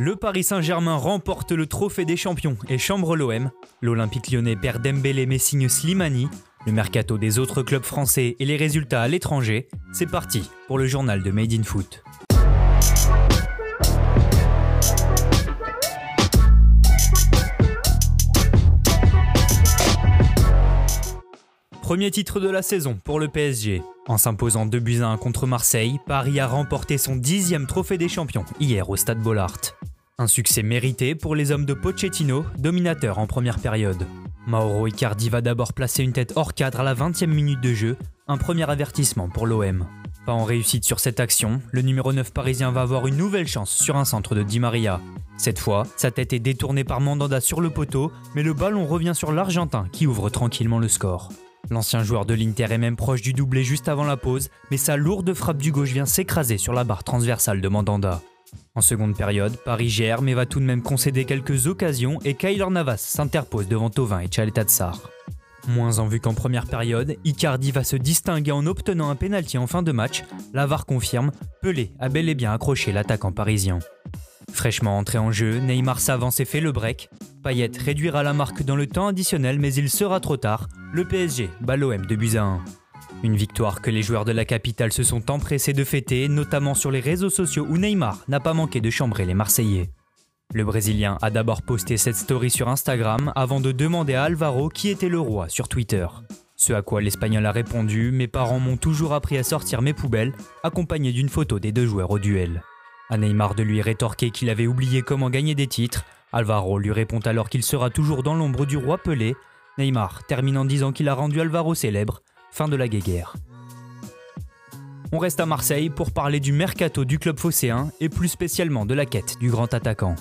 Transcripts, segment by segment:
Le Paris Saint-Germain remporte le trophée des champions et chambre l'OM. L'Olympique lyonnais perd Dembélé mais Slimani. Le mercato des autres clubs français et les résultats à l'étranger. C'est parti pour le journal de Made in Foot. Premier titre de la saison pour le PSG. En s'imposant 2 buts à 1 contre Marseille, Paris a remporté son dixième trophée des champions hier au Stade Bollard. Un succès mérité pour les hommes de Pochettino, dominateur en première période. Mauro Icardi va d'abord placer une tête hors cadre à la 20e minute de jeu, un premier avertissement pour l'OM. Pas en réussite sur cette action, le numéro 9 parisien va avoir une nouvelle chance sur un centre de Di Maria. Cette fois, sa tête est détournée par Mandanda sur le poteau, mais le ballon revient sur l'Argentin qui ouvre tranquillement le score. L'ancien joueur de l'Inter est même proche du doublé juste avant la pause, mais sa lourde frappe du gauche vient s'écraser sur la barre transversale de Mandanda. En seconde période, Paris gère mais va tout de même concéder quelques occasions et Kaylor Navas s'interpose devant Tovin et Tsar. Moins en vue qu'en première période, Icardi va se distinguer en obtenant un pénalty en fin de match. Lavar confirme, Pelé a bel et bien accroché l'attaquant parisien. Fraîchement entré en jeu, Neymar s'avance et fait le break. Payet réduira la marque dans le temps additionnel mais il sera trop tard. Le PSG bat l'OM de buts à 1. Une victoire que les joueurs de la capitale se sont empressés de fêter, notamment sur les réseaux sociaux où Neymar n'a pas manqué de chambrer les Marseillais. Le Brésilien a d'abord posté cette story sur Instagram avant de demander à Alvaro qui était le roi sur Twitter. Ce à quoi l'Espagnol a répondu Mes parents m'ont toujours appris à sortir mes poubelles, accompagné d'une photo des deux joueurs au duel. À Neymar de lui rétorquer qu'il avait oublié comment gagner des titres, Alvaro lui répond alors qu'il sera toujours dans l'ombre du roi Pelé. Neymar termine en disant qu'il a rendu Alvaro célèbre. Fin de la guéguerre. On reste à Marseille pour parler du mercato du club phocéen et plus spécialement de la quête du grand attaquant.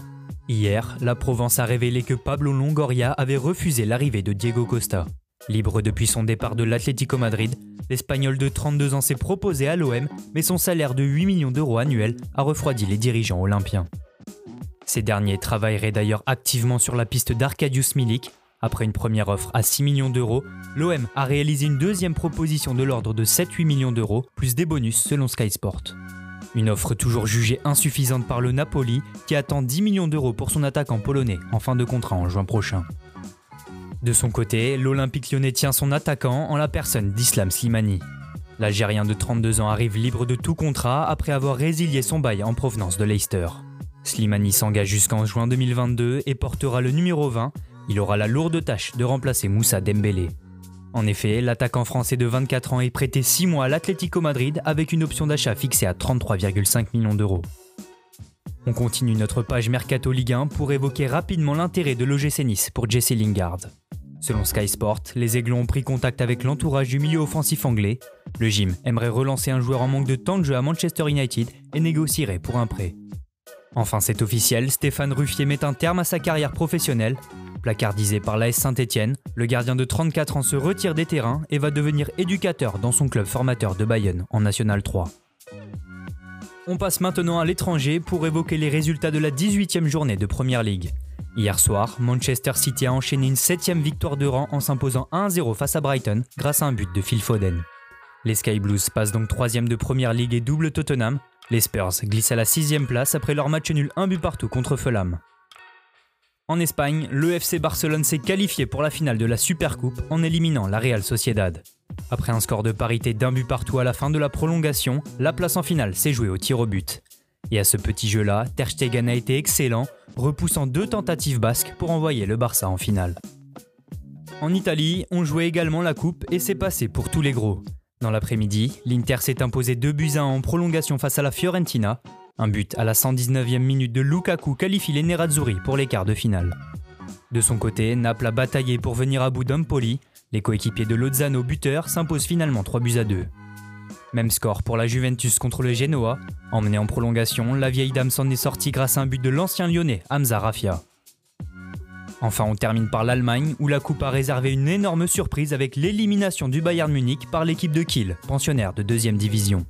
Hier, la Provence a révélé que Pablo Longoria avait refusé l'arrivée de Diego Costa. Libre depuis son départ de l'Atlético Madrid, l'Espagnol de 32 ans s'est proposé à l'OM, mais son salaire de 8 millions d'euros annuels a refroidi les dirigeants olympiens. Ces derniers travailleraient d'ailleurs activement sur la piste d'Arcadius Milik. Après une première offre à 6 millions d'euros, l'OM a réalisé une deuxième proposition de l'ordre de 7-8 millions d'euros, plus des bonus selon Sky Sport. Une offre toujours jugée insuffisante par le Napoli, qui attend 10 millions d'euros pour son attaquant polonais en fin de contrat en juin prochain. De son côté, l'Olympique lyonnais tient son attaquant en la personne d'Islam Slimani. L'Algérien de 32 ans arrive libre de tout contrat après avoir résilié son bail en provenance de Leicester. Slimani s'engage jusqu'en juin 2022 et portera le numéro 20. Il aura la lourde tâche de remplacer Moussa Dembélé. En effet, l'attaquant français de 24 ans est prêté 6 mois à l'Atlético Madrid avec une option d'achat fixée à 33,5 millions d'euros. On continue notre page Mercato Ligue 1 pour évoquer rapidement l'intérêt de l'OGC Nice pour Jesse Lingard. Selon Sky Sport, les Aiglons ont pris contact avec l'entourage du milieu offensif anglais. Le gym aimerait relancer un joueur en manque de temps de jeu à Manchester United et négocierait pour un prêt. Enfin, c'est officiel, Stéphane Ruffier met un terme à sa carrière professionnelle. Placardisé par l'AS Saint-Etienne, le gardien de 34 ans se retire des terrains et va devenir éducateur dans son club formateur de Bayonne en National 3. On passe maintenant à l'étranger pour évoquer les résultats de la 18e journée de Première League. Hier soir, Manchester City a enchaîné une 7 victoire de rang en s'imposant 1-0 face à Brighton grâce à un but de Phil Foden. Les Sky Blues passent donc 3 de Première League et double Tottenham. Les Spurs glissent à la 6 place après leur match nul 1 but partout contre Fulham. En Espagne, le FC Barcelone s'est qualifié pour la finale de la Supercoupe en éliminant la Real Sociedad. Après un score de parité d'un but partout à la fin de la prolongation, la place en finale s'est jouée au tir au but. Et à ce petit jeu-là, Ter Stegen a été excellent, repoussant deux tentatives basques pour envoyer le Barça en finale. En Italie, on jouait également la coupe et c'est passé pour tous les gros. Dans l'après-midi, l'Inter s'est imposé 2 buts à 1 en prolongation face à la Fiorentina. Un but à la 119e minute de Lukaku qualifie les Nerazzurri pour les quarts de finale. De son côté, Naples a bataillé pour venir à bout d'Empoli. Les coéquipiers de Lozano buteur s'imposent finalement 3 buts à 2. Même score pour la Juventus contre le Genoa. Emmené en prolongation, la vieille dame s'en est sortie grâce à un but de l'ancien lyonnais Hamza Rafia. Enfin, on termine par l'Allemagne, où la Coupe a réservé une énorme surprise avec l'élimination du Bayern Munich par l'équipe de Kiel, pensionnaire de 2 division.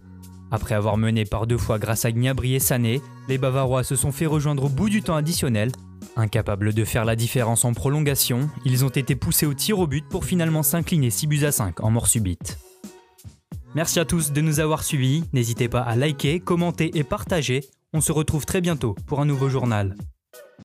Après avoir mené par deux fois grâce à Gnabry et Sané, les Bavarois se sont fait rejoindre au bout du temps additionnel. Incapables de faire la différence en prolongation, ils ont été poussés au tir au but pour finalement s'incliner 6 buts à 5 en mort subite. Merci à tous de nous avoir suivis. N'hésitez pas à liker, commenter et partager. On se retrouve très bientôt pour un nouveau journal.